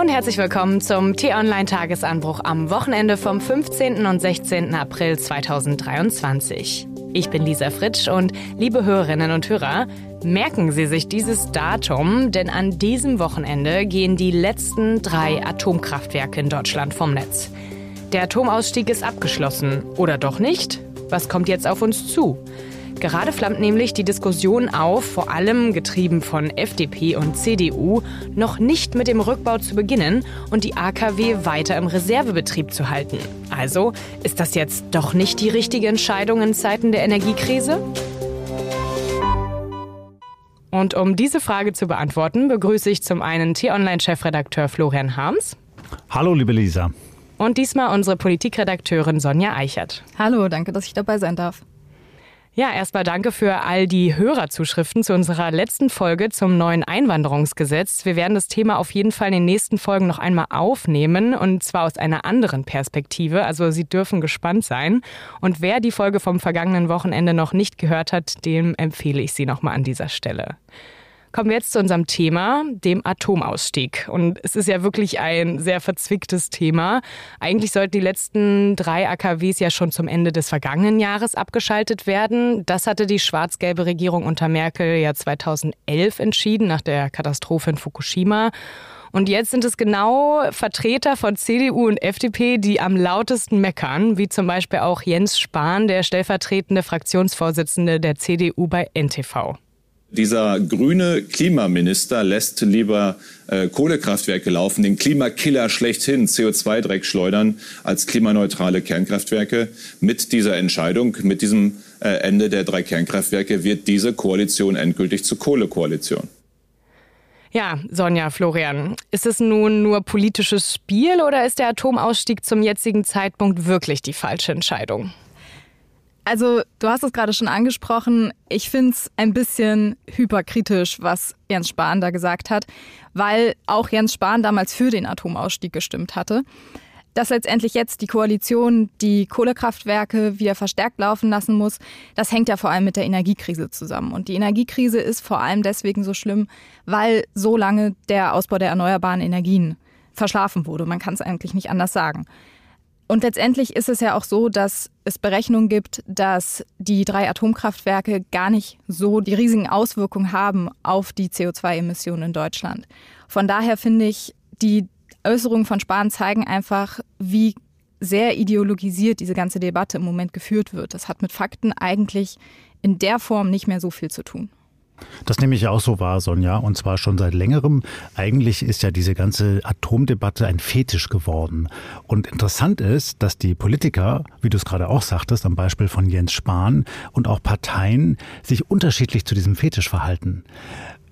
Und herzlich willkommen zum T-Online-Tagesanbruch am Wochenende vom 15. und 16. April 2023. Ich bin Lisa Fritsch und liebe Hörerinnen und Hörer, merken Sie sich dieses Datum, denn an diesem Wochenende gehen die letzten drei Atomkraftwerke in Deutschland vom Netz. Der Atomausstieg ist abgeschlossen. Oder doch nicht? Was kommt jetzt auf uns zu? Gerade flammt nämlich die Diskussion auf, vor allem getrieben von FDP und CDU, noch nicht mit dem Rückbau zu beginnen und die AKW weiter im Reservebetrieb zu halten. Also ist das jetzt doch nicht die richtige Entscheidung in Zeiten der Energiekrise? Und um diese Frage zu beantworten, begrüße ich zum einen T-Online-Chefredakteur Florian Harms. Hallo, liebe Lisa. Und diesmal unsere Politikredakteurin Sonja Eichert. Hallo, danke, dass ich dabei sein darf. Ja, erstmal danke für all die Hörerzuschriften zu unserer letzten Folge zum neuen Einwanderungsgesetz. Wir werden das Thema auf jeden Fall in den nächsten Folgen noch einmal aufnehmen und zwar aus einer anderen Perspektive. Also Sie dürfen gespannt sein. Und wer die Folge vom vergangenen Wochenende noch nicht gehört hat, dem empfehle ich sie nochmal an dieser Stelle. Kommen wir jetzt zu unserem Thema, dem Atomausstieg. Und es ist ja wirklich ein sehr verzwicktes Thema. Eigentlich sollten die letzten drei AKWs ja schon zum Ende des vergangenen Jahres abgeschaltet werden. Das hatte die schwarz-gelbe Regierung unter Merkel ja 2011 entschieden, nach der Katastrophe in Fukushima. Und jetzt sind es genau Vertreter von CDU und FDP, die am lautesten meckern, wie zum Beispiel auch Jens Spahn, der stellvertretende Fraktionsvorsitzende der CDU bei NTV. Dieser grüne Klimaminister lässt lieber äh, Kohlekraftwerke laufen, den Klimakiller schlechthin, CO2-Dreck schleudern, als klimaneutrale Kernkraftwerke. Mit dieser Entscheidung, mit diesem äh, Ende der drei Kernkraftwerke wird diese Koalition endgültig zur Kohlekoalition. Ja, Sonja, Florian, ist es nun nur politisches Spiel oder ist der Atomausstieg zum jetzigen Zeitpunkt wirklich die falsche Entscheidung? Also, du hast es gerade schon angesprochen. Ich finde es ein bisschen hyperkritisch, was Jens Spahn da gesagt hat, weil auch Jens Spahn damals für den Atomausstieg gestimmt hatte. Dass letztendlich jetzt die Koalition die Kohlekraftwerke wieder verstärkt laufen lassen muss, das hängt ja vor allem mit der Energiekrise zusammen. Und die Energiekrise ist vor allem deswegen so schlimm, weil so lange der Ausbau der erneuerbaren Energien verschlafen wurde. Man kann es eigentlich nicht anders sagen. Und letztendlich ist es ja auch so, dass es Berechnungen gibt, dass die drei Atomkraftwerke gar nicht so die riesigen Auswirkungen haben auf die CO2-Emissionen in Deutschland. Von daher finde ich, die Äußerungen von Spahn zeigen einfach, wie sehr ideologisiert diese ganze Debatte im Moment geführt wird. Das hat mit Fakten eigentlich in der Form nicht mehr so viel zu tun. Das nehme ich auch so wahr, Sonja, und zwar schon seit längerem. Eigentlich ist ja diese ganze Atomdebatte ein Fetisch geworden. Und interessant ist, dass die Politiker, wie du es gerade auch sagtest, am Beispiel von Jens Spahn und auch Parteien sich unterschiedlich zu diesem Fetisch verhalten.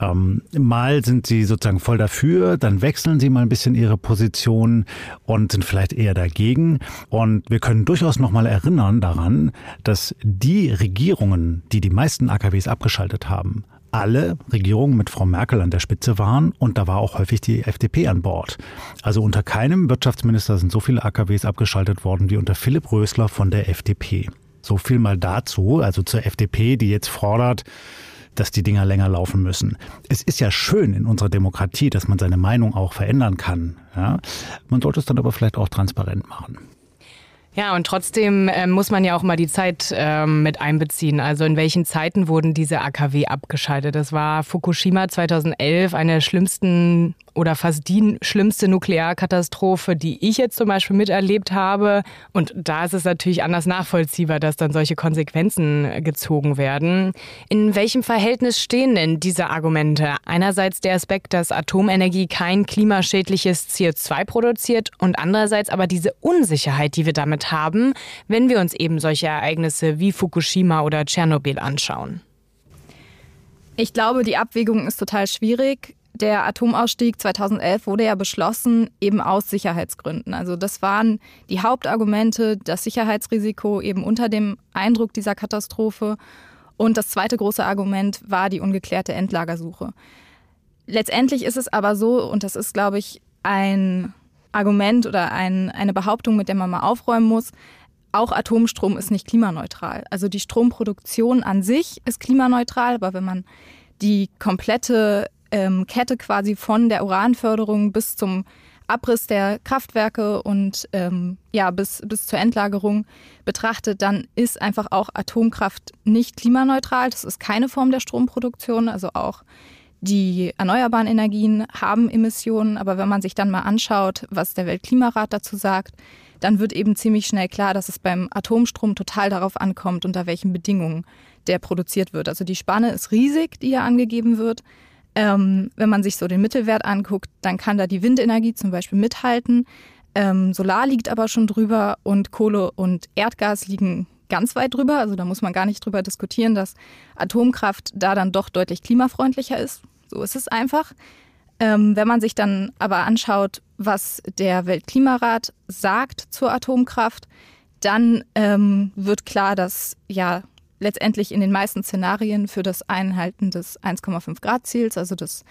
Ähm, mal sind sie sozusagen voll dafür, dann wechseln sie mal ein bisschen ihre Position und sind vielleicht eher dagegen. Und wir können durchaus noch mal erinnern daran, dass die Regierungen, die die meisten AKWs abgeschaltet haben, alle Regierungen mit Frau Merkel an der Spitze waren und da war auch häufig die FDP an Bord. Also unter keinem Wirtschaftsminister sind so viele AKWs abgeschaltet worden wie unter Philipp Rösler von der FDP. So viel mal dazu, also zur FDP, die jetzt fordert, dass die Dinger länger laufen müssen. Es ist ja schön in unserer Demokratie, dass man seine Meinung auch verändern kann. Ja? Man sollte es dann aber vielleicht auch transparent machen. Ja, und trotzdem äh, muss man ja auch mal die Zeit ähm, mit einbeziehen. Also in welchen Zeiten wurden diese AKW abgeschaltet? Das war Fukushima 2011, eine der schlimmsten oder fast die schlimmste Nuklearkatastrophe, die ich jetzt zum Beispiel miterlebt habe. Und da ist es natürlich anders nachvollziehbar, dass dann solche Konsequenzen gezogen werden. In welchem Verhältnis stehen denn diese Argumente? Einerseits der Aspekt, dass Atomenergie kein klimaschädliches CO2 produziert und andererseits aber diese Unsicherheit, die wir damit haben, wenn wir uns eben solche Ereignisse wie Fukushima oder Tschernobyl anschauen. Ich glaube, die Abwägung ist total schwierig der Atomausstieg 2011 wurde ja beschlossen, eben aus Sicherheitsgründen. Also das waren die Hauptargumente, das Sicherheitsrisiko eben unter dem Eindruck dieser Katastrophe. Und das zweite große Argument war die ungeklärte Endlagersuche. Letztendlich ist es aber so, und das ist, glaube ich, ein Argument oder ein, eine Behauptung, mit der man mal aufräumen muss, auch Atomstrom ist nicht klimaneutral. Also die Stromproduktion an sich ist klimaneutral, aber wenn man die komplette ähm, Kette quasi von der Uranförderung bis zum Abriss der Kraftwerke und ähm, ja, bis, bis zur Endlagerung betrachtet, dann ist einfach auch Atomkraft nicht klimaneutral. Das ist keine Form der Stromproduktion. Also auch die erneuerbaren Energien haben Emissionen. Aber wenn man sich dann mal anschaut, was der Weltklimarat dazu sagt, dann wird eben ziemlich schnell klar, dass es beim Atomstrom total darauf ankommt, unter welchen Bedingungen der produziert wird. Also die Spanne ist riesig, die ja angegeben wird. Ähm, wenn man sich so den Mittelwert anguckt, dann kann da die Windenergie zum Beispiel mithalten. Ähm, Solar liegt aber schon drüber und Kohle und Erdgas liegen ganz weit drüber. Also da muss man gar nicht drüber diskutieren, dass Atomkraft da dann doch deutlich klimafreundlicher ist. So ist es einfach. Ähm, wenn man sich dann aber anschaut, was der Weltklimarat sagt zur Atomkraft, dann ähm, wird klar, dass ja letztendlich in den meisten Szenarien für das Einhalten des 1,5 Grad Ziels, also das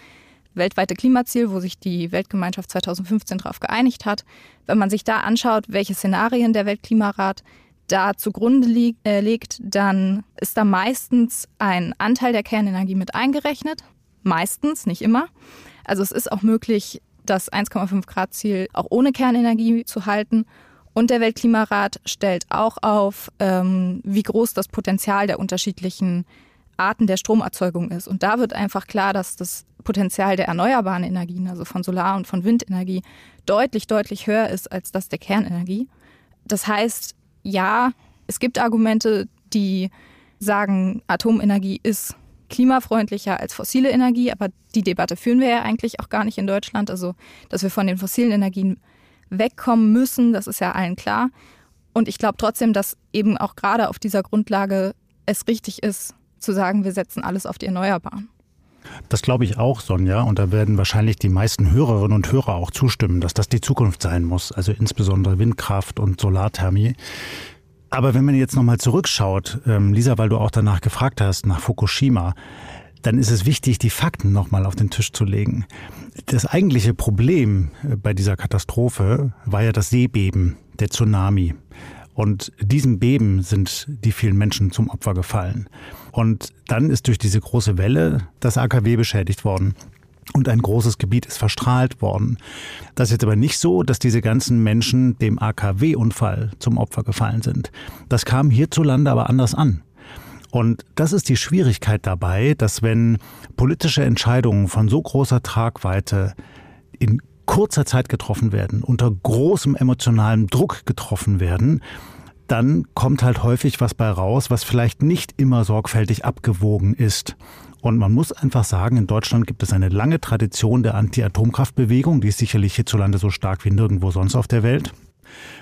weltweite Klimaziel, wo sich die Weltgemeinschaft 2015 darauf geeinigt hat. Wenn man sich da anschaut, welche Szenarien der Weltklimarat da zugrunde liegt, äh, legt, dann ist da meistens ein Anteil der Kernenergie mit eingerechnet. Meistens, nicht immer. Also es ist auch möglich, das 1,5 Grad Ziel auch ohne Kernenergie zu halten. Und der Weltklimarat stellt auch auf, ähm, wie groß das Potenzial der unterschiedlichen Arten der Stromerzeugung ist. Und da wird einfach klar, dass das Potenzial der erneuerbaren Energien, also von Solar- und von Windenergie, deutlich, deutlich höher ist als das der Kernenergie. Das heißt, ja, es gibt Argumente, die sagen, Atomenergie ist klimafreundlicher als fossile Energie, aber die Debatte führen wir ja eigentlich auch gar nicht in Deutschland. Also, dass wir von den fossilen Energien wegkommen müssen, das ist ja allen klar. Und ich glaube trotzdem, dass eben auch gerade auf dieser Grundlage es richtig ist, zu sagen, wir setzen alles auf die Erneuerbaren. Das glaube ich auch, Sonja. Und da werden wahrscheinlich die meisten Hörerinnen und Hörer auch zustimmen, dass das die Zukunft sein muss. Also insbesondere Windkraft und Solarthermie. Aber wenn man jetzt nochmal zurückschaut, ähm, Lisa, weil du auch danach gefragt hast, nach Fukushima, dann ist es wichtig, die Fakten nochmal auf den Tisch zu legen. Das eigentliche Problem äh, bei dieser Katastrophe war ja das Seebeben, der Tsunami. Und diesem Beben sind die vielen Menschen zum Opfer gefallen. Und dann ist durch diese große Welle das AKW beschädigt worden. Und ein großes Gebiet ist verstrahlt worden. Das ist jetzt aber nicht so, dass diese ganzen Menschen dem AKW-Unfall zum Opfer gefallen sind. Das kam hierzulande aber anders an. Und das ist die Schwierigkeit dabei, dass wenn politische Entscheidungen von so großer Tragweite in kurzer Zeit getroffen werden, unter großem emotionalem Druck getroffen werden, dann kommt halt häufig was bei raus, was vielleicht nicht immer sorgfältig abgewogen ist. Und man muss einfach sagen, in Deutschland gibt es eine lange Tradition der Anti-Atomkraftbewegung, die ist sicherlich hierzulande so stark wie nirgendwo sonst auf der Welt.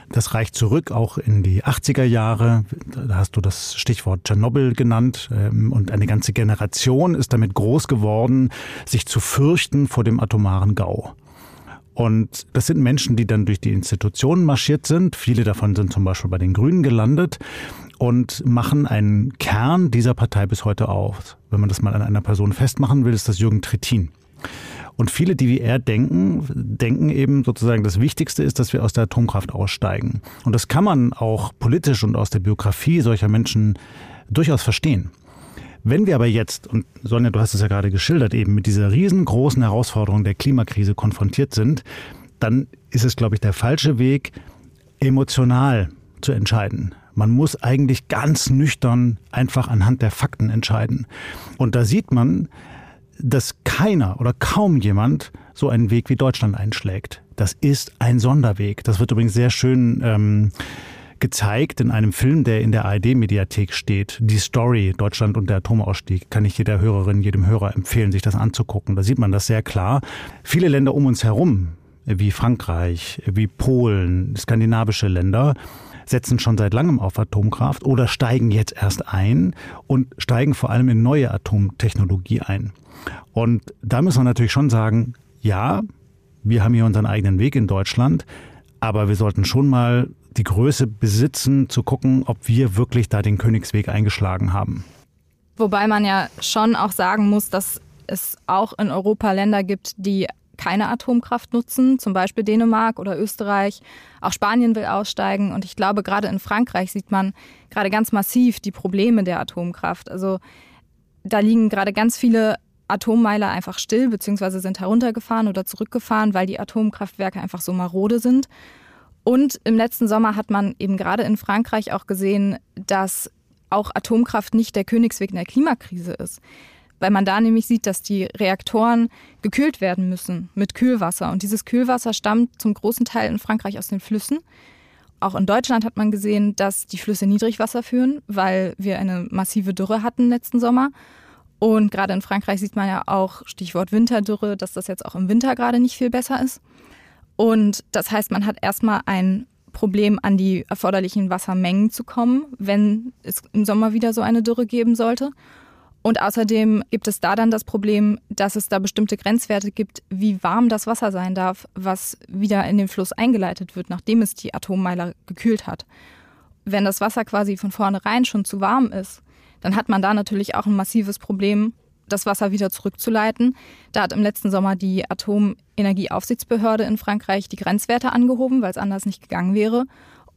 Das reicht zurück auch in die 80er Jahre. Da hast du das Stichwort Tschernobyl genannt. Ähm, und eine ganze Generation ist damit groß geworden, sich zu fürchten vor dem atomaren Gau. Und das sind Menschen, die dann durch die Institutionen marschiert sind. Viele davon sind zum Beispiel bei den Grünen gelandet und machen einen Kern dieser Partei bis heute auf. Wenn man das mal an einer Person festmachen will, ist das Jürgen Trittin. Und viele, die wie er denken, denken eben sozusagen, das Wichtigste ist, dass wir aus der Atomkraft aussteigen. Und das kann man auch politisch und aus der Biografie solcher Menschen durchaus verstehen. Wenn wir aber jetzt, und Sonja, du hast es ja gerade geschildert, eben mit dieser riesengroßen Herausforderung der Klimakrise konfrontiert sind, dann ist es, glaube ich, der falsche Weg, emotional zu entscheiden. Man muss eigentlich ganz nüchtern einfach anhand der Fakten entscheiden. Und da sieht man, dass keiner oder kaum jemand so einen Weg wie Deutschland einschlägt. Das ist ein Sonderweg. Das wird übrigens sehr schön ähm, gezeigt in einem Film, der in der ARD-Mediathek steht. Die Story Deutschland und der Atomausstieg kann ich jeder Hörerin, jedem Hörer empfehlen, sich das anzugucken. Da sieht man das sehr klar. Viele Länder um uns herum, wie Frankreich, wie Polen, skandinavische Länder, setzen schon seit langem auf Atomkraft oder steigen jetzt erst ein und steigen vor allem in neue Atomtechnologie ein. Und da müssen wir natürlich schon sagen, ja, wir haben hier unseren eigenen Weg in Deutschland, aber wir sollten schon mal die Größe besitzen, zu gucken, ob wir wirklich da den Königsweg eingeschlagen haben. Wobei man ja schon auch sagen muss, dass es auch in Europa Länder gibt, die keine Atomkraft nutzen, zum Beispiel Dänemark oder Österreich. Auch Spanien will aussteigen. Und ich glaube, gerade in Frankreich sieht man gerade ganz massiv die Probleme der Atomkraft. Also da liegen gerade ganz viele Atommeiler einfach still bzw. sind heruntergefahren oder zurückgefahren, weil die Atomkraftwerke einfach so marode sind. Und im letzten Sommer hat man eben gerade in Frankreich auch gesehen, dass auch Atomkraft nicht der Königsweg in der Klimakrise ist. Weil man da nämlich sieht, dass die Reaktoren gekühlt werden müssen mit Kühlwasser. Und dieses Kühlwasser stammt zum großen Teil in Frankreich aus den Flüssen. Auch in Deutschland hat man gesehen, dass die Flüsse Niedrigwasser führen, weil wir eine massive Dürre hatten letzten Sommer. Und gerade in Frankreich sieht man ja auch, Stichwort Winterdürre, dass das jetzt auch im Winter gerade nicht viel besser ist. Und das heißt, man hat erstmal ein Problem, an die erforderlichen Wassermengen zu kommen, wenn es im Sommer wieder so eine Dürre geben sollte. Und außerdem gibt es da dann das Problem, dass es da bestimmte Grenzwerte gibt, wie warm das Wasser sein darf, was wieder in den Fluss eingeleitet wird, nachdem es die Atommeiler gekühlt hat. Wenn das Wasser quasi von vornherein schon zu warm ist, dann hat man da natürlich auch ein massives Problem, das Wasser wieder zurückzuleiten. Da hat im letzten Sommer die Atomenergieaufsichtsbehörde in Frankreich die Grenzwerte angehoben, weil es anders nicht gegangen wäre.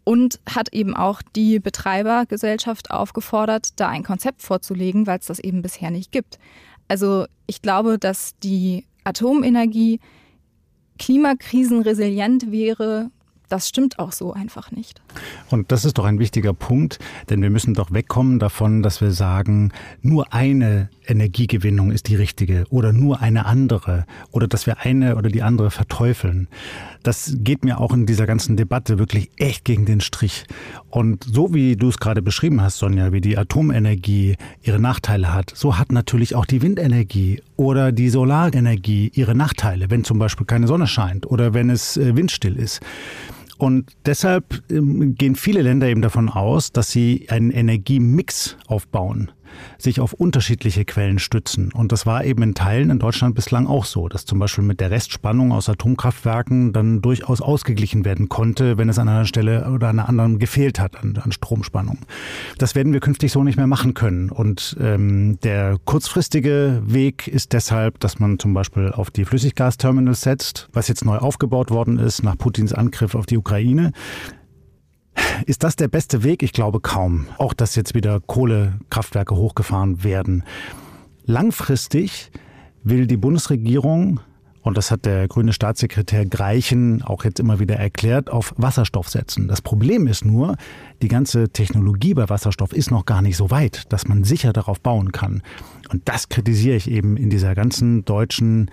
Und hat eben auch die Betreibergesellschaft aufgefordert, da ein Konzept vorzulegen, weil es das eben bisher nicht gibt. Also ich glaube, dass die Atomenergie klimakrisenresilient wäre, das stimmt auch so einfach nicht. Und das ist doch ein wichtiger Punkt, denn wir müssen doch wegkommen davon, dass wir sagen, nur eine Energiegewinnung ist die richtige oder nur eine andere oder dass wir eine oder die andere verteufeln. Das geht mir auch in dieser ganzen Debatte wirklich echt gegen den Strich. Und so wie du es gerade beschrieben hast, Sonja, wie die Atomenergie ihre Nachteile hat, so hat natürlich auch die Windenergie oder die Solarenergie ihre Nachteile, wenn zum Beispiel keine Sonne scheint oder wenn es äh, windstill ist. Und deshalb ähm, gehen viele Länder eben davon aus, dass sie einen Energiemix aufbauen sich auf unterschiedliche Quellen stützen. Und das war eben in Teilen in Deutschland bislang auch so, dass zum Beispiel mit der Restspannung aus Atomkraftwerken dann durchaus ausgeglichen werden konnte, wenn es an einer Stelle oder an einer anderen gefehlt hat an, an Stromspannung. Das werden wir künftig so nicht mehr machen können. Und ähm, der kurzfristige Weg ist deshalb, dass man zum Beispiel auf die Flüssiggasterminals setzt, was jetzt neu aufgebaut worden ist nach Putins Angriff auf die Ukraine. Ist das der beste Weg? Ich glaube kaum. Auch dass jetzt wieder Kohlekraftwerke hochgefahren werden. Langfristig will die Bundesregierung und das hat der grüne Staatssekretär Greichen auch jetzt immer wieder erklärt, auf Wasserstoff setzen. Das Problem ist nur, die ganze Technologie bei Wasserstoff ist noch gar nicht so weit, dass man sicher darauf bauen kann. Und das kritisiere ich eben in dieser ganzen deutschen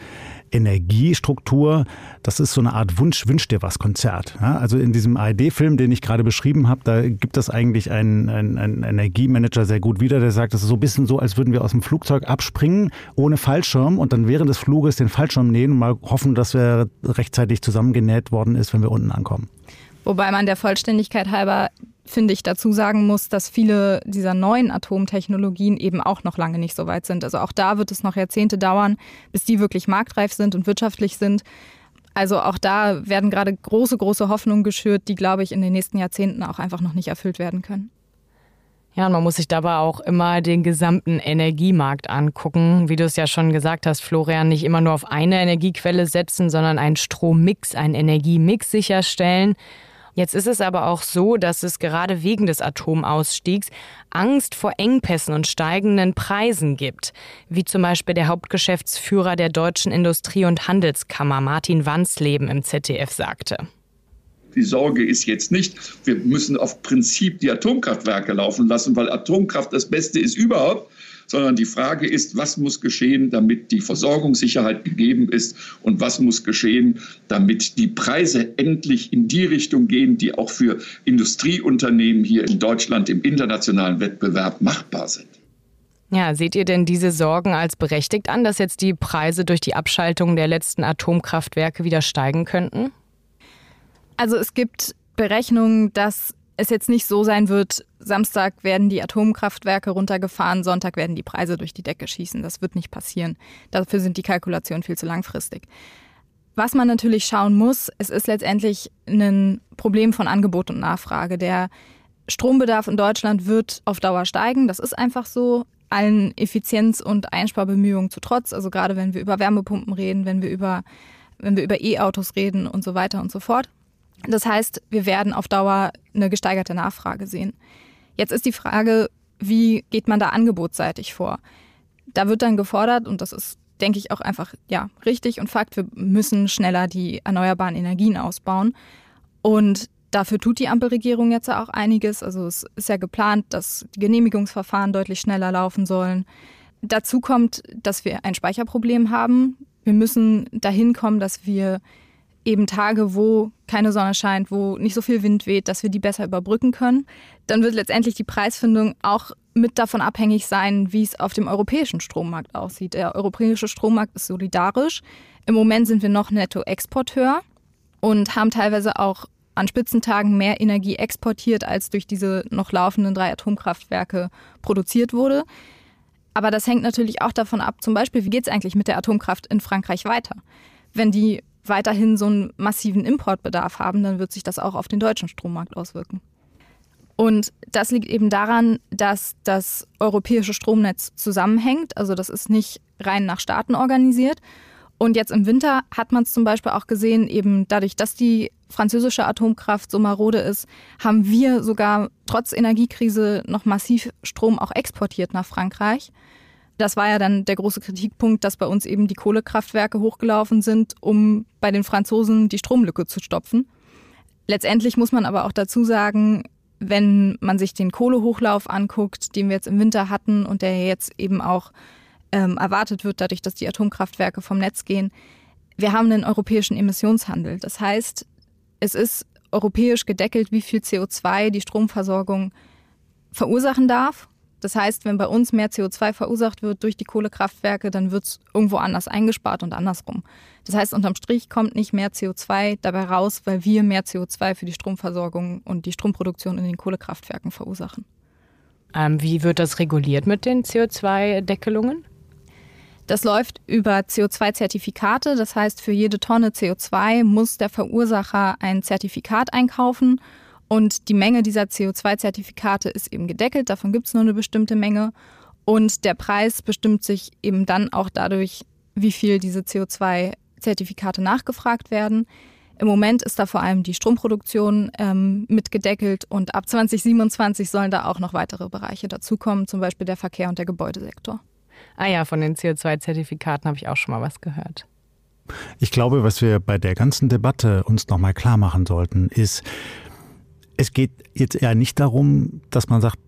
Energiestruktur. Das ist so eine Art Wunsch, Wünsch dir was Konzert. Ja, also in diesem ARD-Film, den ich gerade beschrieben habe, da gibt es eigentlich einen, einen, einen Energiemanager sehr gut wieder, der sagt, das ist so ein bisschen so, als würden wir aus dem Flugzeug abspringen ohne Fallschirm und dann während des Fluges den Fallschirm nähen und mal hoffen, dass er rechtzeitig zusammengenäht worden ist, wenn wir unten ankommen. Wobei man der Vollständigkeit halber finde ich, dazu sagen muss, dass viele dieser neuen Atomtechnologien eben auch noch lange nicht so weit sind. Also auch da wird es noch Jahrzehnte dauern, bis die wirklich marktreif sind und wirtschaftlich sind. Also auch da werden gerade große, große Hoffnungen geschürt, die, glaube ich, in den nächsten Jahrzehnten auch einfach noch nicht erfüllt werden können. Ja, und man muss sich dabei auch immer den gesamten Energiemarkt angucken. Wie du es ja schon gesagt hast, Florian, nicht immer nur auf eine Energiequelle setzen, sondern einen Strommix, einen Energiemix sicherstellen. Jetzt ist es aber auch so, dass es gerade wegen des Atomausstiegs Angst vor Engpässen und steigenden Preisen gibt, wie zum Beispiel der Hauptgeschäftsführer der Deutschen Industrie- und Handelskammer Martin Wansleben im ZDF sagte. Die Sorge ist jetzt nicht, wir müssen auf Prinzip die Atomkraftwerke laufen lassen, weil Atomkraft das Beste ist überhaupt, sondern die Frage ist, was muss geschehen, damit die Versorgungssicherheit gegeben ist und was muss geschehen, damit die Preise endlich in die Richtung gehen, die auch für Industrieunternehmen hier in Deutschland im internationalen Wettbewerb machbar sind. Ja, seht ihr denn diese Sorgen als berechtigt an, dass jetzt die Preise durch die Abschaltung der letzten Atomkraftwerke wieder steigen könnten? Also es gibt Berechnungen, dass es jetzt nicht so sein wird, Samstag werden die Atomkraftwerke runtergefahren, Sonntag werden die Preise durch die Decke schießen. Das wird nicht passieren. Dafür sind die Kalkulationen viel zu langfristig. Was man natürlich schauen muss, es ist letztendlich ein Problem von Angebot und Nachfrage. Der Strombedarf in Deutschland wird auf Dauer steigen. Das ist einfach so. Allen Effizienz- und Einsparbemühungen zu trotz. Also gerade wenn wir über Wärmepumpen reden, wenn wir über, wenn wir über E-Autos reden und so weiter und so fort. Das heißt, wir werden auf Dauer eine gesteigerte Nachfrage sehen. Jetzt ist die Frage, wie geht man da angebotsseitig vor? Da wird dann gefordert, und das ist denke ich, auch einfach ja, richtig und Fakt. Wir müssen schneller die erneuerbaren Energien ausbauen. Und dafür tut die Ampelregierung jetzt auch einiges. Also es ist ja geplant, dass die Genehmigungsverfahren deutlich schneller laufen sollen. Dazu kommt, dass wir ein Speicherproblem haben. Wir müssen dahin kommen, dass wir eben Tage, wo keine Sonne scheint, wo nicht so viel Wind weht, dass wir die besser überbrücken können. Dann wird letztendlich die Preisfindung auch mit davon abhängig sein, wie es auf dem europäischen Strommarkt aussieht. Der europäische Strommarkt ist solidarisch. Im Moment sind wir noch Nettoexporteur und haben teilweise auch an Spitzentagen mehr Energie exportiert, als durch diese noch laufenden drei Atomkraftwerke produziert wurde. Aber das hängt natürlich auch davon ab, zum Beispiel, wie geht es eigentlich mit der Atomkraft in Frankreich weiter? Wenn die weiterhin so einen massiven Importbedarf haben, dann wird sich das auch auf den deutschen Strommarkt auswirken. Und das liegt eben daran, dass das europäische Stromnetz zusammenhängt. Also das ist nicht rein nach Staaten organisiert. Und jetzt im Winter hat man es zum Beispiel auch gesehen, eben dadurch, dass die französische Atomkraft so marode ist, haben wir sogar trotz Energiekrise noch massiv Strom auch exportiert nach Frankreich. Das war ja dann der große Kritikpunkt, dass bei uns eben die Kohlekraftwerke hochgelaufen sind, um bei den Franzosen die Stromlücke zu stopfen. Letztendlich muss man aber auch dazu sagen, wenn man sich den Kohlehochlauf anguckt, den wir jetzt im Winter hatten und der jetzt eben auch ähm, erwartet wird, dadurch, dass die Atomkraftwerke vom Netz gehen, wir haben einen europäischen Emissionshandel. Das heißt, es ist europäisch gedeckelt, wie viel CO2 die Stromversorgung verursachen darf. Das heißt, wenn bei uns mehr CO2 verursacht wird durch die Kohlekraftwerke, dann wird es irgendwo anders eingespart und andersrum. Das heißt, unterm Strich kommt nicht mehr CO2 dabei raus, weil wir mehr CO2 für die Stromversorgung und die Stromproduktion in den Kohlekraftwerken verursachen. Ähm, wie wird das reguliert mit den CO2-Deckelungen? Das läuft über CO2-Zertifikate. Das heißt, für jede Tonne CO2 muss der Verursacher ein Zertifikat einkaufen. Und die Menge dieser CO2-Zertifikate ist eben gedeckelt. Davon gibt es nur eine bestimmte Menge. Und der Preis bestimmt sich eben dann auch dadurch, wie viel diese CO2-Zertifikate nachgefragt werden. Im Moment ist da vor allem die Stromproduktion ähm, mitgedeckelt und ab 2027 sollen da auch noch weitere Bereiche dazukommen, zum Beispiel der Verkehr und der Gebäudesektor. Ah ja, von den CO2-Zertifikaten habe ich auch schon mal was gehört. Ich glaube, was wir bei der ganzen Debatte uns nochmal klar machen sollten, ist, es geht jetzt eher nicht darum, dass man sagt,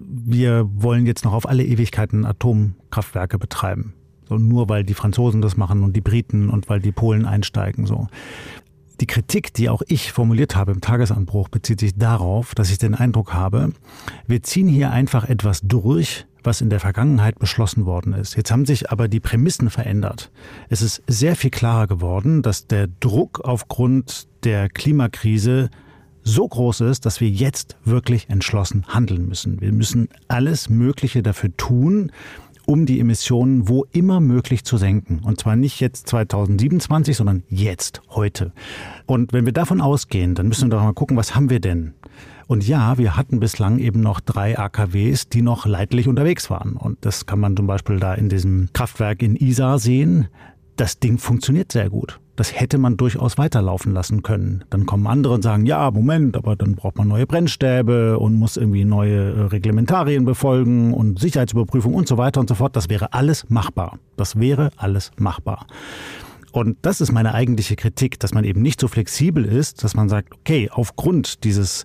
wir wollen jetzt noch auf alle Ewigkeiten Atomkraftwerke betreiben. So nur weil die Franzosen das machen und die Briten und weil die Polen einsteigen. So. Die Kritik, die auch ich formuliert habe im Tagesanbruch, bezieht sich darauf, dass ich den Eindruck habe, wir ziehen hier einfach etwas durch, was in der Vergangenheit beschlossen worden ist. Jetzt haben sich aber die Prämissen verändert. Es ist sehr viel klarer geworden, dass der Druck aufgrund der Klimakrise so groß ist, dass wir jetzt wirklich entschlossen handeln müssen. Wir müssen alles Mögliche dafür tun, um die Emissionen wo immer möglich zu senken. Und zwar nicht jetzt 2027, sondern jetzt, heute. Und wenn wir davon ausgehen, dann müssen wir doch mal gucken, was haben wir denn? Und ja, wir hatten bislang eben noch drei AKWs, die noch leidlich unterwegs waren. Und das kann man zum Beispiel da in diesem Kraftwerk in Isar sehen. Das Ding funktioniert sehr gut. Das hätte man durchaus weiterlaufen lassen können. Dann kommen andere und sagen, ja, Moment, aber dann braucht man neue Brennstäbe und muss irgendwie neue äh, Reglementarien befolgen und Sicherheitsüberprüfung und so weiter und so fort. Das wäre alles machbar. Das wäre alles machbar. Und das ist meine eigentliche Kritik, dass man eben nicht so flexibel ist, dass man sagt, okay, aufgrund dieses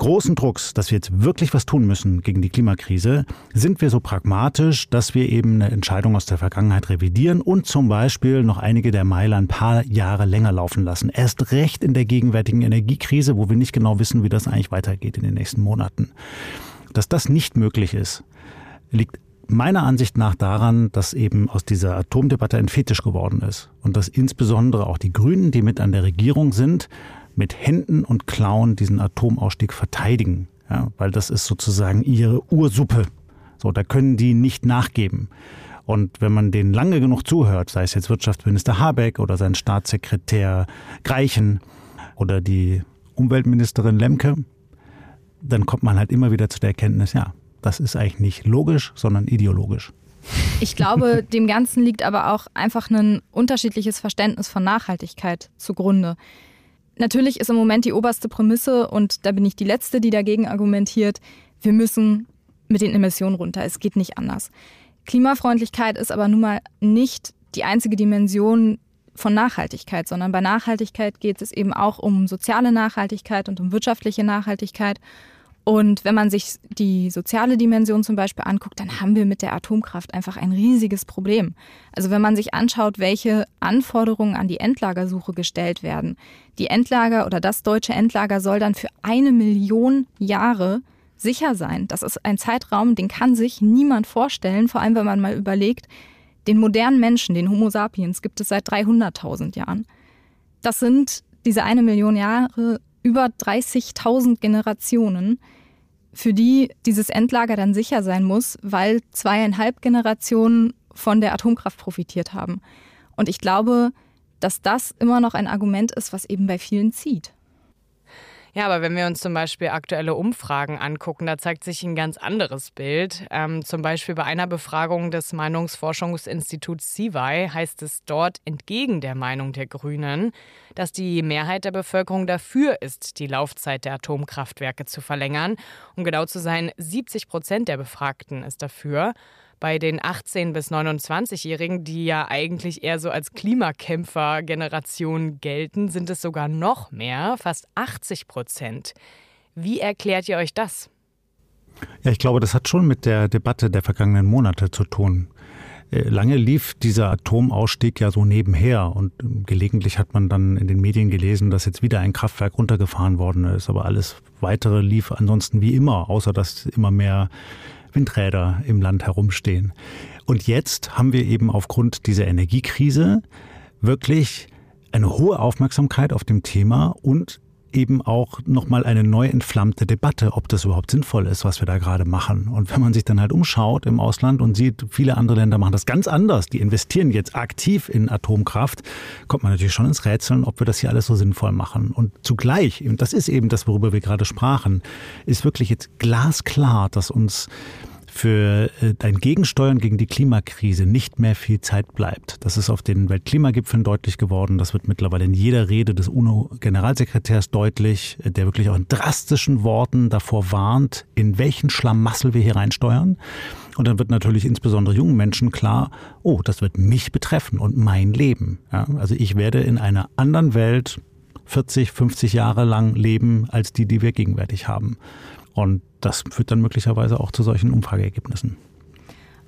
großen Drucks, dass wir jetzt wirklich was tun müssen gegen die Klimakrise, sind wir so pragmatisch, dass wir eben eine Entscheidung aus der Vergangenheit revidieren und zum Beispiel noch einige der Meiler ein paar Jahre länger laufen lassen. Erst recht in der gegenwärtigen Energiekrise, wo wir nicht genau wissen, wie das eigentlich weitergeht in den nächsten Monaten. Dass das nicht möglich ist, liegt meiner Ansicht nach daran, dass eben aus dieser Atomdebatte ein Fetisch geworden ist und dass insbesondere auch die Grünen, die mit an der Regierung sind, mit Händen und Klauen diesen Atomausstieg verteidigen, ja, weil das ist sozusagen ihre Ursuppe. So, da können die nicht nachgeben. Und wenn man denen lange genug zuhört, sei es jetzt Wirtschaftsminister Habeck oder sein Staatssekretär Greichen oder die Umweltministerin Lemke, dann kommt man halt immer wieder zu der Erkenntnis, ja, das ist eigentlich nicht logisch, sondern ideologisch. Ich glaube, dem Ganzen liegt aber auch einfach ein unterschiedliches Verständnis von Nachhaltigkeit zugrunde. Natürlich ist im Moment die oberste Prämisse, und da bin ich die Letzte, die dagegen argumentiert, wir müssen mit den Emissionen runter. Es geht nicht anders. Klimafreundlichkeit ist aber nun mal nicht die einzige Dimension von Nachhaltigkeit, sondern bei Nachhaltigkeit geht es eben auch um soziale Nachhaltigkeit und um wirtschaftliche Nachhaltigkeit. Und wenn man sich die soziale Dimension zum Beispiel anguckt, dann haben wir mit der Atomkraft einfach ein riesiges Problem. Also wenn man sich anschaut, welche Anforderungen an die Endlagersuche gestellt werden. Die Endlager oder das deutsche Endlager soll dann für eine Million Jahre sicher sein. Das ist ein Zeitraum, den kann sich niemand vorstellen, vor allem wenn man mal überlegt, den modernen Menschen, den Homo sapiens, gibt es seit 300.000 Jahren. Das sind diese eine Million Jahre über 30.000 Generationen, für die dieses Endlager dann sicher sein muss, weil zweieinhalb Generationen von der Atomkraft profitiert haben. Und ich glaube, dass das immer noch ein Argument ist, was eben bei vielen zieht. Ja, aber wenn wir uns zum Beispiel aktuelle Umfragen angucken, da zeigt sich ein ganz anderes Bild. Ähm, zum Beispiel bei einer Befragung des Meinungsforschungsinstituts CIVI heißt es dort entgegen der Meinung der Grünen, dass die Mehrheit der Bevölkerung dafür ist, die Laufzeit der Atomkraftwerke zu verlängern. Um genau zu sein, 70 Prozent der Befragten ist dafür. Bei den 18- bis 29-Jährigen, die ja eigentlich eher so als Klimakämpfer-Generation gelten, sind es sogar noch mehr, fast 80 Prozent. Wie erklärt ihr euch das? Ja, ich glaube, das hat schon mit der Debatte der vergangenen Monate zu tun. Äh, lange lief dieser Atomausstieg ja so nebenher und gelegentlich hat man dann in den Medien gelesen, dass jetzt wieder ein Kraftwerk runtergefahren worden ist. Aber alles weitere lief ansonsten wie immer, außer dass immer mehr Windräder im Land herumstehen. Und jetzt haben wir eben aufgrund dieser Energiekrise wirklich eine hohe Aufmerksamkeit auf dem Thema und eben auch nochmal eine neu entflammte Debatte, ob das überhaupt sinnvoll ist, was wir da gerade machen. Und wenn man sich dann halt umschaut im Ausland und sieht, viele andere Länder machen das ganz anders, die investieren jetzt aktiv in Atomkraft, kommt man natürlich schon ins Rätseln, ob wir das hier alles so sinnvoll machen. Und zugleich, und das ist eben das, worüber wir gerade sprachen, ist wirklich jetzt glasklar, dass uns für äh, ein Gegensteuern gegen die Klimakrise nicht mehr viel Zeit bleibt. Das ist auf den Weltklimagipfeln deutlich geworden. Das wird mittlerweile in jeder Rede des UNO-Generalsekretärs deutlich, äh, der wirklich auch in drastischen Worten davor warnt, in welchen Schlamassel wir hier reinsteuern. Und dann wird natürlich insbesondere jungen Menschen klar, oh, das wird mich betreffen und mein Leben. Ja, also ich werde in einer anderen Welt 40, 50 Jahre lang leben als die, die wir gegenwärtig haben. Und das führt dann möglicherweise auch zu solchen Umfrageergebnissen.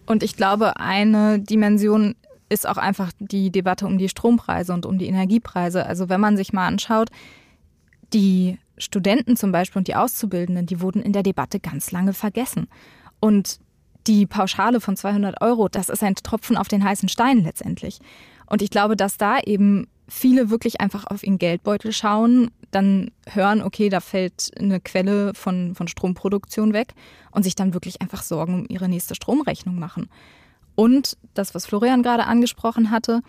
Und ich glaube, eine Dimension ist auch einfach die Debatte um die Strompreise und um die Energiepreise. Also wenn man sich mal anschaut, die Studenten zum Beispiel und die Auszubildenden, die wurden in der Debatte ganz lange vergessen. Und die Pauschale von 200 Euro, das ist ein Tropfen auf den heißen Stein letztendlich. Und ich glaube, dass da eben viele wirklich einfach auf ihren Geldbeutel schauen, dann hören, okay, da fällt eine Quelle von, von Stromproduktion weg und sich dann wirklich einfach Sorgen um ihre nächste Stromrechnung machen. Und das, was Florian gerade angesprochen hatte,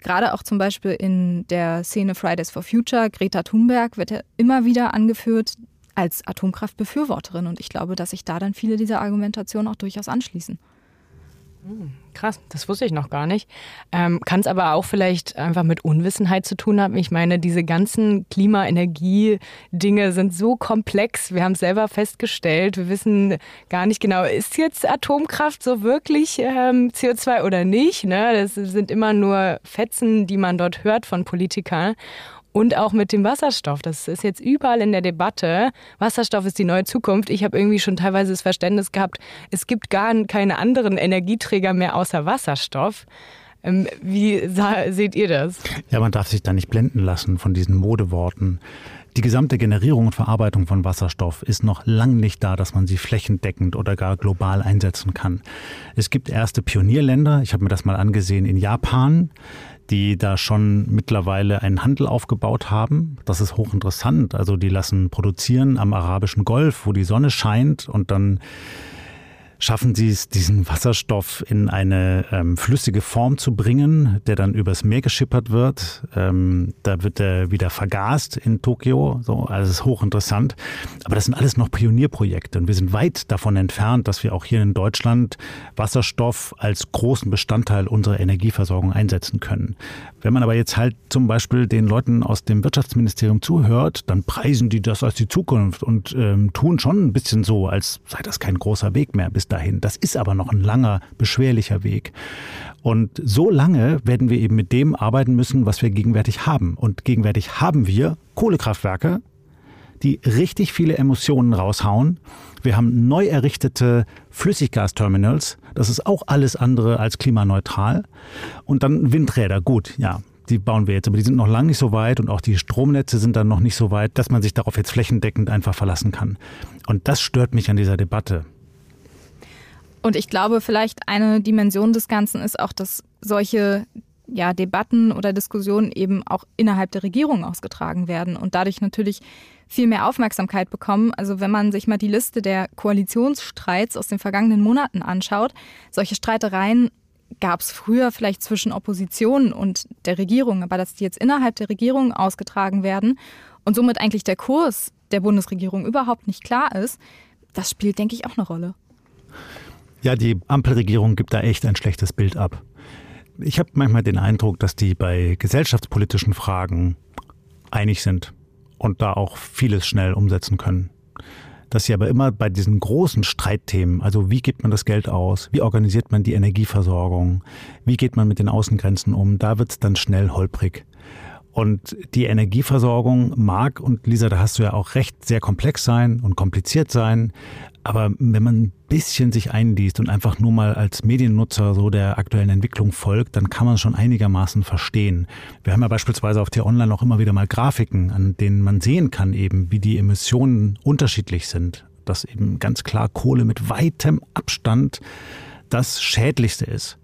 gerade auch zum Beispiel in der Szene Fridays for Future, Greta Thunberg wird ja immer wieder angeführt als Atomkraftbefürworterin. Und ich glaube, dass sich da dann viele dieser Argumentationen auch durchaus anschließen. Krass, das wusste ich noch gar nicht. Ähm, Kann es aber auch vielleicht einfach mit Unwissenheit zu tun haben. Ich meine, diese ganzen Klima-Energie-Dinge sind so komplex. Wir haben es selber festgestellt. Wir wissen gar nicht genau, ist jetzt Atomkraft so wirklich ähm, CO2 oder nicht? Ne? Das sind immer nur Fetzen, die man dort hört von Politikern. Und auch mit dem Wasserstoff. Das ist jetzt überall in der Debatte. Wasserstoff ist die neue Zukunft. Ich habe irgendwie schon teilweise das Verständnis gehabt, es gibt gar keine anderen Energieträger mehr außer Wasserstoff. Ähm, wie seht ihr das? Ja, man darf sich da nicht blenden lassen von diesen Modeworten. Die gesamte Generierung und Verarbeitung von Wasserstoff ist noch lang nicht da, dass man sie flächendeckend oder gar global einsetzen kann. Es gibt erste Pionierländer, ich habe mir das mal angesehen, in Japan die da schon mittlerweile einen Handel aufgebaut haben. Das ist hochinteressant. Also die lassen produzieren am arabischen Golf, wo die Sonne scheint und dann schaffen sie es, diesen Wasserstoff in eine ähm, flüssige Form zu bringen, der dann übers Meer geschippert wird. Ähm, da wird er wieder vergast in Tokio. So, also ist hochinteressant. Aber das sind alles noch Pionierprojekte und wir sind weit davon entfernt, dass wir auch hier in Deutschland Wasserstoff als großen Bestandteil unserer Energieversorgung einsetzen können. Wenn man aber jetzt halt zum Beispiel den Leuten aus dem Wirtschaftsministerium zuhört, dann preisen die das als die Zukunft und ähm, tun schon ein bisschen so, als sei das kein großer Weg mehr bis dahin. Das ist aber noch ein langer, beschwerlicher Weg. Und so lange werden wir eben mit dem arbeiten müssen, was wir gegenwärtig haben. Und gegenwärtig haben wir Kohlekraftwerke, die richtig viele Emissionen raushauen. Wir haben neu errichtete Flüssiggasterminals. Das ist auch alles andere als klimaneutral. Und dann Windräder. Gut, ja, die bauen wir jetzt, aber die sind noch lange nicht so weit und auch die Stromnetze sind dann noch nicht so weit, dass man sich darauf jetzt flächendeckend einfach verlassen kann. Und das stört mich an dieser Debatte. Und ich glaube, vielleicht eine Dimension des Ganzen ist auch, dass solche ja, Debatten oder Diskussionen eben auch innerhalb der Regierung ausgetragen werden und dadurch natürlich viel mehr Aufmerksamkeit bekommen. Also wenn man sich mal die Liste der Koalitionsstreits aus den vergangenen Monaten anschaut, solche Streitereien gab es früher vielleicht zwischen Opposition und der Regierung, aber dass die jetzt innerhalb der Regierung ausgetragen werden und somit eigentlich der Kurs der Bundesregierung überhaupt nicht klar ist, das spielt, denke ich, auch eine Rolle. Ja, die Ampelregierung gibt da echt ein schlechtes Bild ab. Ich habe manchmal den Eindruck, dass die bei gesellschaftspolitischen Fragen einig sind und da auch vieles schnell umsetzen können dass sie aber immer bei diesen großen Streitthemen, also wie gibt man das Geld aus, wie organisiert man die Energieversorgung, wie geht man mit den Außengrenzen um, da wird es dann schnell holprig. Und die Energieversorgung mag, und Lisa, da hast du ja auch recht, sehr komplex sein und kompliziert sein. Aber wenn man ein bisschen sich einliest und einfach nur mal als Mediennutzer so der aktuellen Entwicklung folgt, dann kann man es schon einigermaßen verstehen. Wir haben ja beispielsweise auf T-Online auch immer wieder mal Grafiken, an denen man sehen kann eben, wie die Emissionen unterschiedlich sind. Dass eben ganz klar Kohle mit weitem Abstand das Schädlichste ist.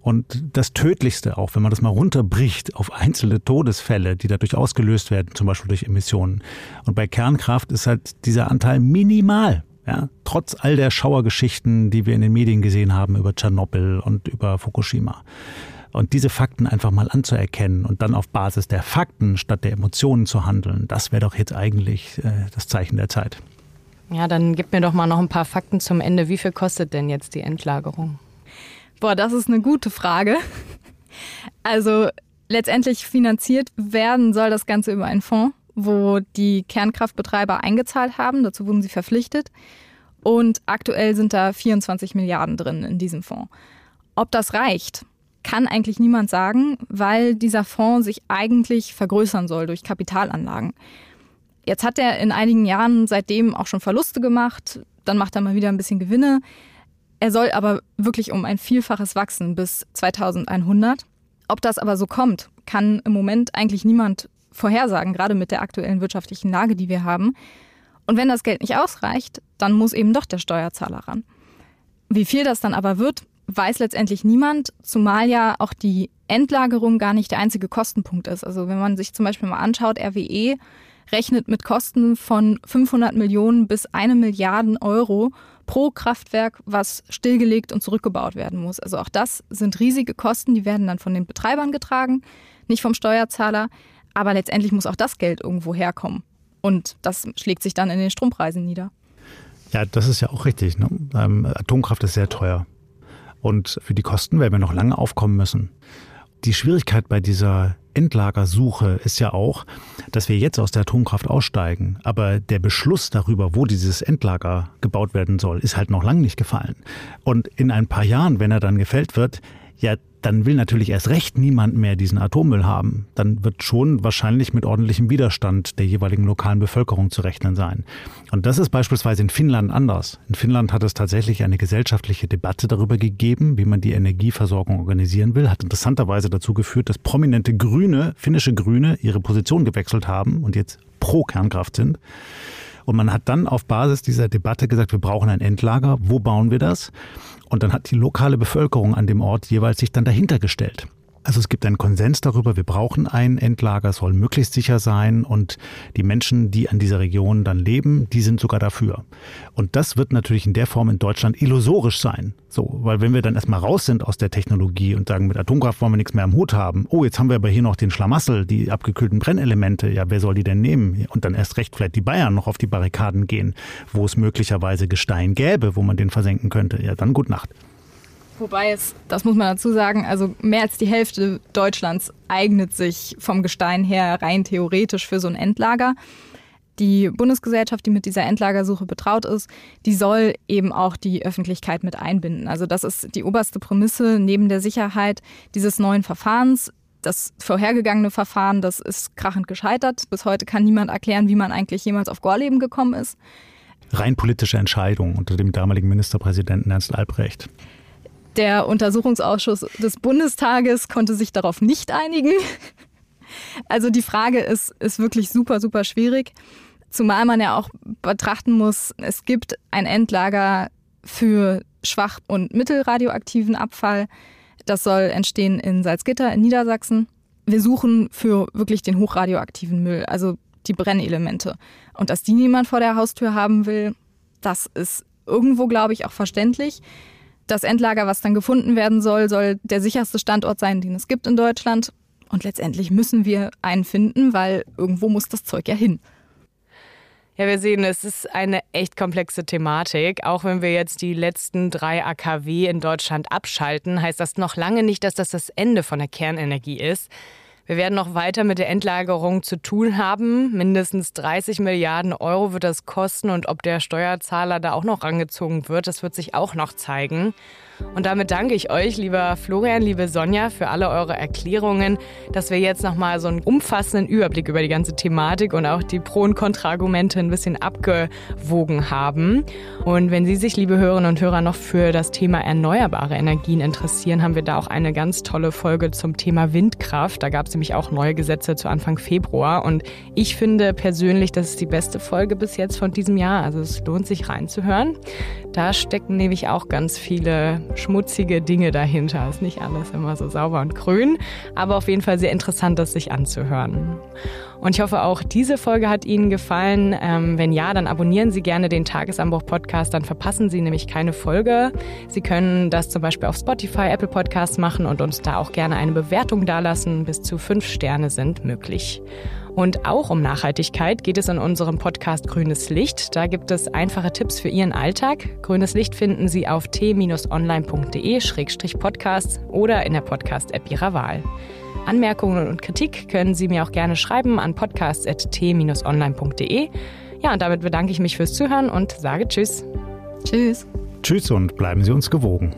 Und das Tödlichste auch, wenn man das mal runterbricht auf einzelne Todesfälle, die dadurch ausgelöst werden, zum Beispiel durch Emissionen. Und bei Kernkraft ist halt dieser Anteil minimal. Ja, trotz all der Schauergeschichten, die wir in den Medien gesehen haben über Tschernobyl und über Fukushima. Und diese Fakten einfach mal anzuerkennen und dann auf Basis der Fakten statt der Emotionen zu handeln, das wäre doch jetzt eigentlich äh, das Zeichen der Zeit. Ja, dann gib mir doch mal noch ein paar Fakten zum Ende. Wie viel kostet denn jetzt die Endlagerung? Boah, das ist eine gute Frage. Also letztendlich finanziert werden soll das Ganze über einen Fonds wo die Kernkraftbetreiber eingezahlt haben. Dazu wurden sie verpflichtet. Und aktuell sind da 24 Milliarden drin in diesem Fonds. Ob das reicht, kann eigentlich niemand sagen, weil dieser Fonds sich eigentlich vergrößern soll durch Kapitalanlagen. Jetzt hat er in einigen Jahren seitdem auch schon Verluste gemacht, dann macht er mal wieder ein bisschen Gewinne. Er soll aber wirklich um ein Vielfaches wachsen bis 2100. Ob das aber so kommt, kann im Moment eigentlich niemand vorhersagen, gerade mit der aktuellen wirtschaftlichen Lage, die wir haben. Und wenn das Geld nicht ausreicht, dann muss eben doch der Steuerzahler ran. Wie viel das dann aber wird, weiß letztendlich niemand, zumal ja auch die Endlagerung gar nicht der einzige Kostenpunkt ist. Also wenn man sich zum Beispiel mal anschaut, RWE rechnet mit Kosten von 500 Millionen bis eine Milliarden Euro pro Kraftwerk, was stillgelegt und zurückgebaut werden muss. Also auch das sind riesige Kosten, die werden dann von den Betreibern getragen, nicht vom Steuerzahler. Aber letztendlich muss auch das Geld irgendwo herkommen. Und das schlägt sich dann in den Strompreisen nieder. Ja, das ist ja auch richtig. Ne? Ähm, Atomkraft ist sehr teuer. Und für die Kosten werden wir noch lange aufkommen müssen. Die Schwierigkeit bei dieser Endlagersuche ist ja auch, dass wir jetzt aus der Atomkraft aussteigen. Aber der Beschluss darüber, wo dieses Endlager gebaut werden soll, ist halt noch lange nicht gefallen. Und in ein paar Jahren, wenn er dann gefällt wird, ja, dann will natürlich erst recht niemand mehr diesen Atommüll haben. Dann wird schon wahrscheinlich mit ordentlichem Widerstand der jeweiligen lokalen Bevölkerung zu rechnen sein. Und das ist beispielsweise in Finnland anders. In Finnland hat es tatsächlich eine gesellschaftliche Debatte darüber gegeben, wie man die Energieversorgung organisieren will. Hat interessanterweise dazu geführt, dass prominente Grüne, finnische Grüne, ihre Position gewechselt haben und jetzt pro Kernkraft sind. Und man hat dann auf Basis dieser Debatte gesagt, wir brauchen ein Endlager. Wo bauen wir das? Und dann hat die lokale Bevölkerung an dem Ort jeweils sich dann dahinter gestellt. Also es gibt einen Konsens darüber, wir brauchen ein Endlager, soll möglichst sicher sein und die Menschen, die an dieser Region dann leben, die sind sogar dafür. Und das wird natürlich in der Form in Deutschland illusorisch sein. So, weil wenn wir dann erstmal raus sind aus der Technologie und sagen, mit Atomkraft wollen wir nichts mehr am Hut haben, oh, jetzt haben wir aber hier noch den Schlamassel, die abgekühlten Brennelemente, ja, wer soll die denn nehmen? Und dann erst recht vielleicht die Bayern noch auf die Barrikaden gehen, wo es möglicherweise Gestein gäbe, wo man den versenken könnte. Ja, dann gut Nacht. Wobei es, das muss man dazu sagen, also mehr als die Hälfte Deutschlands eignet sich vom Gestein her rein theoretisch für so ein Endlager. die Bundesgesellschaft, die mit dieser Endlagersuche betraut ist, die soll eben auch die Öffentlichkeit mit einbinden. Also das ist die oberste Prämisse neben der Sicherheit dieses neuen Verfahrens. Das vorhergegangene Verfahren, das ist krachend gescheitert. Bis heute kann niemand erklären, wie man eigentlich jemals auf Gorleben gekommen ist. Rein politische Entscheidung unter dem damaligen Ministerpräsidenten Ernst Albrecht. Der Untersuchungsausschuss des Bundestages konnte sich darauf nicht einigen. Also die Frage ist, ist wirklich super, super schwierig. Zumal man ja auch betrachten muss, es gibt ein Endlager für schwach- und mittelradioaktiven Abfall. Das soll entstehen in Salzgitter in Niedersachsen. Wir suchen für wirklich den hochradioaktiven Müll, also die Brennelemente. Und dass die niemand vor der Haustür haben will, das ist irgendwo, glaube ich, auch verständlich. Das Endlager, was dann gefunden werden soll, soll der sicherste Standort sein, den es gibt in Deutschland. Und letztendlich müssen wir einen finden, weil irgendwo muss das Zeug ja hin. Ja, wir sehen, es ist eine echt komplexe Thematik. Auch wenn wir jetzt die letzten drei AKW in Deutschland abschalten, heißt das noch lange nicht, dass das das Ende von der Kernenergie ist. Wir werden noch weiter mit der Endlagerung zu tun haben. Mindestens 30 Milliarden Euro wird das kosten und ob der Steuerzahler da auch noch rangezogen wird, das wird sich auch noch zeigen. Und damit danke ich euch, lieber Florian, liebe Sonja, für alle eure Erklärungen, dass wir jetzt nochmal so einen umfassenden Überblick über die ganze Thematik und auch die Pro- und Kontraargumente ein bisschen abgewogen haben. Und wenn Sie sich, liebe Hörerinnen und Hörer, noch für das Thema erneuerbare Energien interessieren, haben wir da auch eine ganz tolle Folge zum Thema Windkraft. Da gab es nämlich auch neue Gesetze zu Anfang Februar. Und ich finde persönlich, das ist die beste Folge bis jetzt von diesem Jahr. Also es lohnt sich reinzuhören. Da stecken nämlich auch ganz viele schmutzige Dinge dahinter. Ist nicht alles immer so sauber und grün, aber auf jeden Fall sehr interessant, das sich anzuhören. Und ich hoffe, auch diese Folge hat Ihnen gefallen. Ähm, wenn ja, dann abonnieren Sie gerne den Tagesanbruch-Podcast, dann verpassen Sie nämlich keine Folge. Sie können das zum Beispiel auf Spotify, Apple Podcasts machen und uns da auch gerne eine Bewertung dalassen. Bis zu fünf Sterne sind möglich. Und auch um Nachhaltigkeit geht es in unserem Podcast Grünes Licht. Da gibt es einfache Tipps für Ihren Alltag. Grünes Licht finden Sie auf t-online.de-podcast oder in der Podcast-App Ihrer Wahl. Anmerkungen und Kritik können Sie mir auch gerne schreiben an podcast.t-online.de. Ja, und damit bedanke ich mich fürs Zuhören und sage Tschüss. Tschüss. Tschüss und bleiben Sie uns gewogen.